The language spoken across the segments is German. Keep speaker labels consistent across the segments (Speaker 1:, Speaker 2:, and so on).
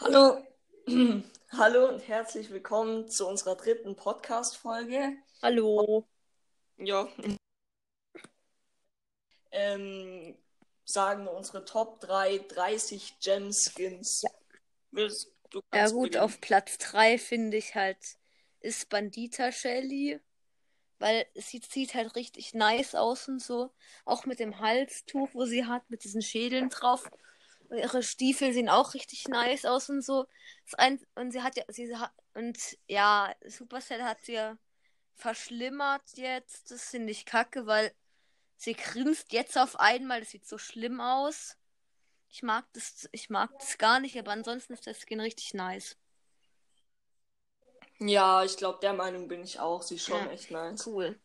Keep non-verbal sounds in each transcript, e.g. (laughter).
Speaker 1: Hallo. (clears throat) Hallo und herzlich willkommen zu unserer dritten Podcast-Folge.
Speaker 2: Hallo.
Speaker 1: Ja. Ähm, sagen wir unsere Top 3 30 Gem Skins.
Speaker 2: Ja.
Speaker 1: Willst, du
Speaker 2: Ja gut,
Speaker 1: beginnen.
Speaker 2: auf Platz 3 finde ich halt ist Bandita Shelly, weil sie sieht halt richtig nice aus und so. Auch mit dem Halstuch, wo sie hat, mit diesen Schädeln drauf. Und ihre Stiefel sehen auch richtig nice aus und so. Ein, und sie hat ja, sie hat, und ja, Supercell hat sie ja verschlimmert jetzt. Das finde ich kacke, weil sie grinst jetzt auf einmal. Das sieht so schlimm aus. Ich mag das, ich mag das gar nicht, aber ansonsten ist das Skin richtig nice.
Speaker 1: Ja, ich glaube, der Meinung bin ich auch. Sie ist schon
Speaker 2: Ja.
Speaker 1: echt nice.
Speaker 2: Cool.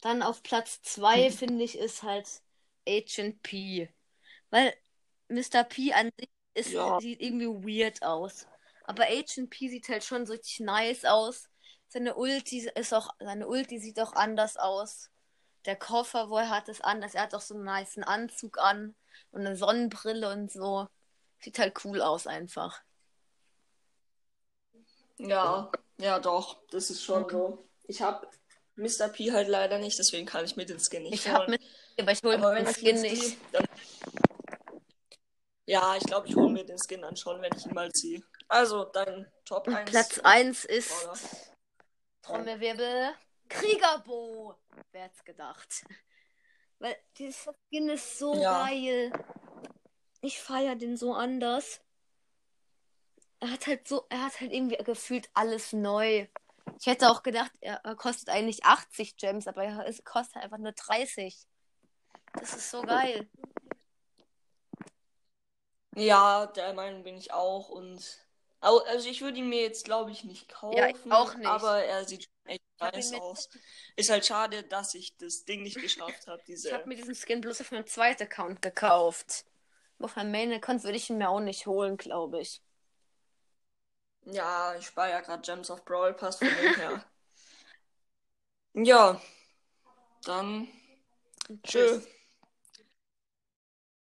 Speaker 2: Dann auf Platz 2 (laughs) finde ich ist halt Agent P. Weil Mr. P an sich ist,
Speaker 1: Ja.
Speaker 2: sieht irgendwie weird aus. Aber Agent P sieht halt schon so richtig nice aus. Seine Ulti ist auch, seine Ulti sieht auch anders aus. Der Koffer, wo er hat, ist anders. Er hat auch so einen niceen Anzug an und eine Sonnenbrille und so. Sieht halt cool aus einfach.
Speaker 1: Ja, ja, doch. Das ist schon so. Ich habe Mr. P halt leider nicht, deswegen kann ich mir den Skin nicht
Speaker 2: Ich habe
Speaker 1: holen.
Speaker 2: mit, aber ich hole den Skin nicht.
Speaker 1: dann... Ja, ich glaube, ich hole mir den Skin dann schon, wenn ich ihn mal ziehe. Also, dein Top
Speaker 2: Und
Speaker 1: 1.
Speaker 2: Platz 1 ist
Speaker 1: Oder?
Speaker 2: Trommelwirbel Kriegerbo. Wer hat's gedacht? (laughs) Weil dieser Skin ist so
Speaker 1: Ja.
Speaker 2: geil. Ich feiere den so anders. Er hat halt so, er hat halt irgendwie gefühlt alles neu. Ich hätte auch gedacht, er kostet eigentlich 80 Gems, aber er kostet einfach nur 30. Das ist so geil.
Speaker 1: Ja, der Meinung bin ich auch. Und also ich würde ihn mir jetzt, glaube ich, nicht kaufen.
Speaker 2: Ja, ich auch nicht.
Speaker 1: Aber er sieht echt nice aus. Ist halt schade, dass ich das Ding nicht geschafft habe.
Speaker 2: Ich
Speaker 1: Diese.
Speaker 2: habe mir diesen Skin bloß auf meinem zweiten Account gekauft. Auf meinem Main-Account würde ich ihn mir auch nicht holen, glaube ich.
Speaker 1: Ja, ich spare ja gerade Gems of Brawl Pass von dem her. (laughs) Ja. Dann. (laughs) Tschö.